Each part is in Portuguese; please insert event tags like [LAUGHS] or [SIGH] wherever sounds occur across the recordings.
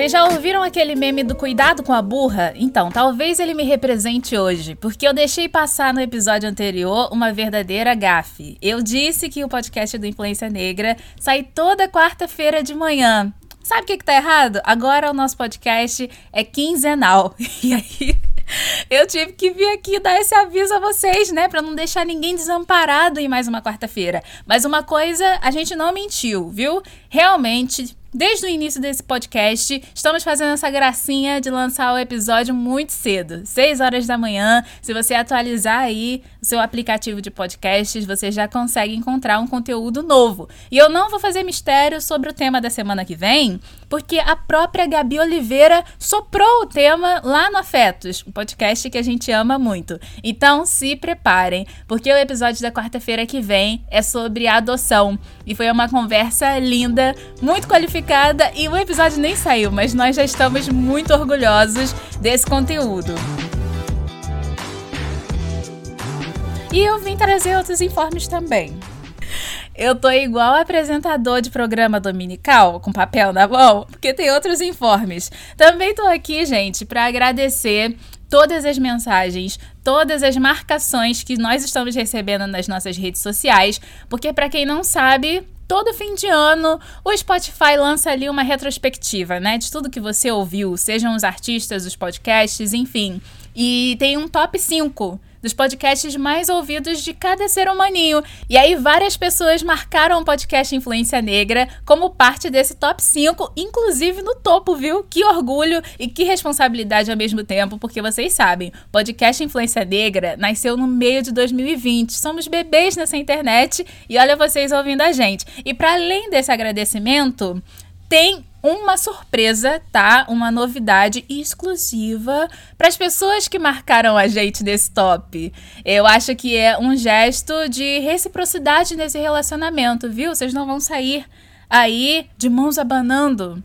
Vocês já ouviram aquele meme do cuidado com a burra? Então, talvez ele me represente hoje, porque eu deixei passar no episódio anterior uma verdadeira gafe. Eu disse que o podcast do Influência Negra sai toda quarta-feira de manhã. Sabe o que, que tá errado? Agora o nosso podcast é quinzenal. [LAUGHS] E aí. Eu tive que vir aqui dar esse aviso a vocês, né? Pra não deixar ninguém desamparado em mais uma quarta-feira. Mas uma coisa, a gente não mentiu, viu? Realmente, Desde o início desse podcast, estamos fazendo essa gracinha de lançar o episódio muito cedo, 6 horas da manhã. Se você atualizar aí o seu aplicativo de podcasts, você já consegue encontrar um conteúdo novo. E eu não vou fazer mistério sobre o tema da semana que vem, porque a própria Gabi Oliveira soprou o tema lá no Afetos, o podcast que a gente ama muito. Então se preparem, porque o episódio da quarta-feira que vem é sobre adoção. E foi uma conversa linda, muito qualificada e o episódio nem saiu, mas nós já estamos muito orgulhosos desse conteúdo. E eu vim trazer outros informes também. Eu tô igual apresentador de programa dominical, com papel na mão, porque tem outros informes. Também tô aqui, gente, para agradecer todas as mensagens, todas as marcações que nós estamos recebendo nas nossas redes sociais, porque para quem não sabe, todo fim de ano o Spotify lança ali uma retrospectiva, né, de tudo que você ouviu, sejam os artistas, os podcasts, enfim. E tem um top 5 dos podcasts mais ouvidos de cada ser humaninho. E aí várias pessoas marcaram o podcast Influência Negra como parte desse top 5, inclusive no topo, viu? Que orgulho e que responsabilidade ao mesmo tempo, porque vocês sabem, podcast Influência Negra nasceu no meio de 2020. Somos bebês nessa internet e olha vocês ouvindo a gente. E para além desse agradecimento, tem uma surpresa, tá? Uma novidade exclusiva para as pessoas que marcaram a gente nesse top. Eu acho que é um gesto de reciprocidade nesse relacionamento, viu? Vocês não vão sair aí de mãos abanando.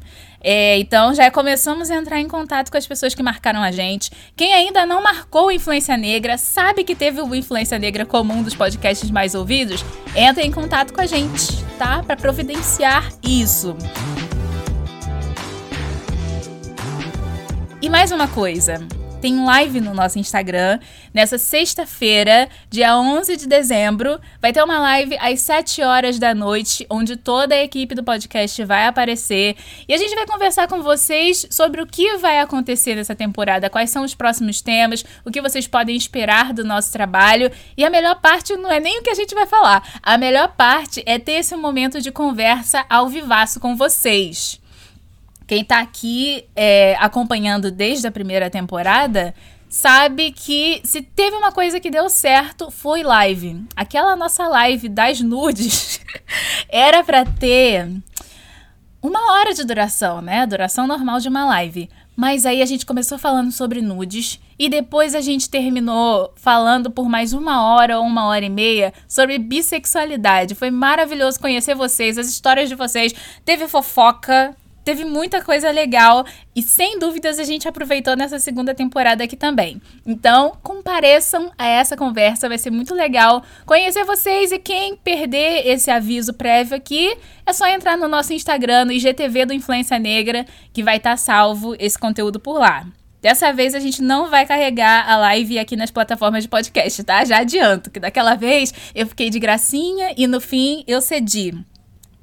É, então já começamos a entrar em contato com as pessoas que marcaram a gente. Quem ainda não marcou Influência Negra, sabe que teve o Influência Negra como um dos podcasts mais ouvidos? Entra em contato com a gente, tá? Para providenciar isso. E mais uma coisa tem live no nosso Instagram. Nessa sexta-feira, dia 11 de dezembro, vai ter uma live às 7 horas da noite, onde toda a equipe do podcast vai aparecer. E a gente vai conversar com vocês sobre o que vai acontecer nessa temporada, quais são os próximos temas, o que vocês podem esperar do nosso trabalho. E a melhor parte não é nem o que a gente vai falar. A melhor parte é ter esse momento de conversa ao vivaço com vocês. Quem tá aqui é, acompanhando desde a primeira temporada sabe que se teve uma coisa que deu certo foi live. Aquela nossa live das nudes [LAUGHS] era para ter uma hora de duração, né? A duração normal de uma live. Mas aí a gente começou falando sobre nudes e depois a gente terminou falando por mais uma hora ou uma hora e meia sobre bissexualidade. Foi maravilhoso conhecer vocês, as histórias de vocês. Teve fofoca, Teve muita coisa legal e sem dúvidas a gente aproveitou nessa segunda temporada aqui também. Então, compareçam a essa conversa, vai ser muito legal conhecer vocês e quem perder esse aviso prévio aqui, é só entrar no nosso Instagram, no IGTV do Influência Negra, que vai estar tá salvo esse conteúdo por lá. Dessa vez a gente não vai carregar a live aqui nas plataformas de podcast, tá? Já adianto que daquela vez eu fiquei de gracinha e no fim eu cedi.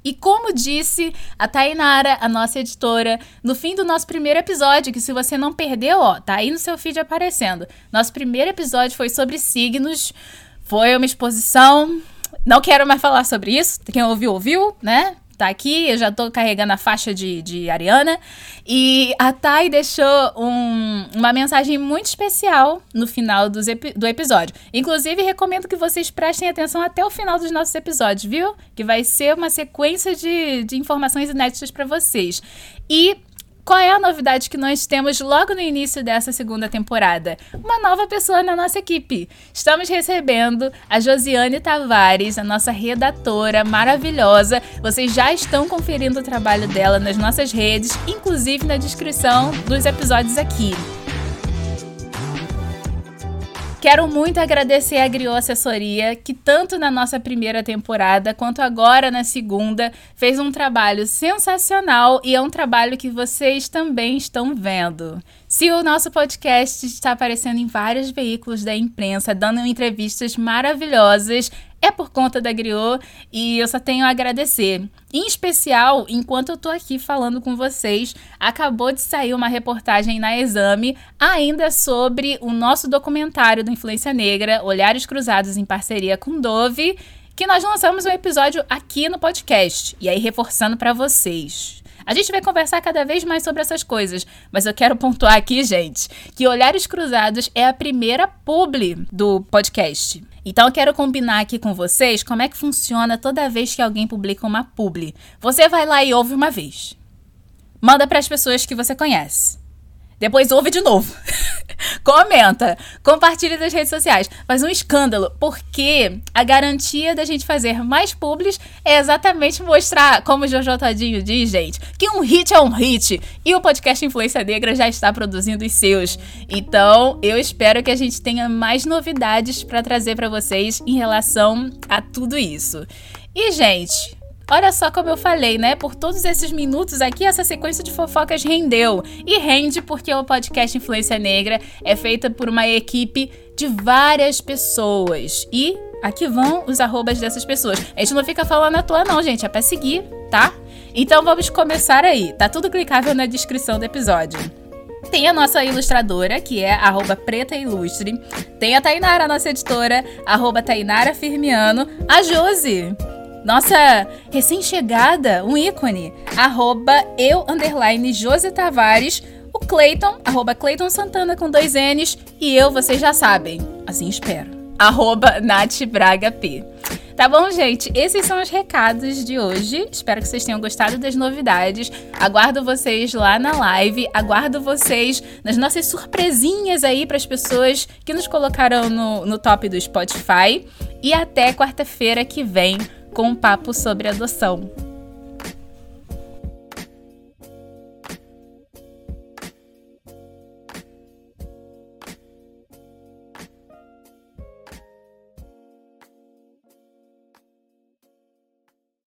E como disse a Tainara, a nossa editora, no fim do nosso primeiro episódio, que se você não perdeu, ó, tá aí no seu feed aparecendo. Nosso primeiro episódio foi sobre signos. Foi uma exposição. Não quero mais falar sobre isso. Quem ouviu, ouviu, né? Tá aqui, eu já tô carregando a faixa de, de Ariana. E a Thay deixou um, uma mensagem muito especial no final dos do episódio. Inclusive, recomendo que vocês prestem atenção até o final dos nossos episódios, viu? Que vai ser uma sequência de, de informações inéditas para vocês. E qual é a novidade que nós temos logo no início dessa segunda temporada? Uma nova pessoa na nossa equipe. Estamos recebendo a Josiane Tavares, a nossa redatora maravilhosa. Vocês já estão conferindo o trabalho dela nas nossas redes, inclusive na descrição dos episódios aqui. Quero muito agradecer a Griot Assessoria, que tanto na nossa primeira temporada quanto agora na segunda fez um trabalho sensacional e é um trabalho que vocês também estão vendo. Se o nosso podcast está aparecendo em vários veículos da imprensa, dando entrevistas maravilhosas, é por conta da Griot e eu só tenho a agradecer. Em especial, enquanto eu tô aqui falando com vocês, acabou de sair uma reportagem na Exame ainda sobre o nosso documentário do Influência Negra, Olhares Cruzados em parceria com Dove, que nós lançamos um episódio aqui no podcast. E aí reforçando para vocês. A gente vai conversar cada vez mais sobre essas coisas, mas eu quero pontuar aqui, gente, que Olhares Cruzados é a primeira publi do podcast. Então eu quero combinar aqui com vocês como é que funciona toda vez que alguém publica uma publi. Você vai lá e ouve uma vez. Manda para as pessoas que você conhece. Depois ouve de novo. [LAUGHS] Comenta, compartilha nas redes sociais. Faz um escândalo, porque a garantia da gente fazer mais publis é exatamente mostrar, como o Jojo Tadinho diz, gente, que um hit é um hit. E o podcast Influência Negra já está produzindo os seus. Então, eu espero que a gente tenha mais novidades para trazer para vocês em relação a tudo isso. E, gente, Olha só como eu falei, né? Por todos esses minutos aqui, essa sequência de fofocas rendeu. E rende porque o podcast Influência Negra é feita por uma equipe de várias pessoas. E aqui vão os arrobas dessas pessoas. A gente não fica falando à toa, não, gente. É pra seguir, tá? Então vamos começar aí. Tá tudo clicável na descrição do episódio. Tem a nossa ilustradora, que é arroba preta ilustre. Tem a Tainara, nossa editora, arroba Tainara Firmiano. A Josi, nossa recém-chegada, um ícone, arroba eu, underline, Tavares, o Clayton, arroba Santana com dois N's, e eu, vocês já sabem, assim espero, arroba Nath Braga P. Tá bom, gente? Esses são os recados de hoje. Espero que vocês tenham gostado das novidades. Aguardo vocês lá na live. Aguardo vocês nas nossas surpresinhas aí para as pessoas que nos colocaram no, no top do Spotify. E até quarta-feira que vem com um papo sobre adoção.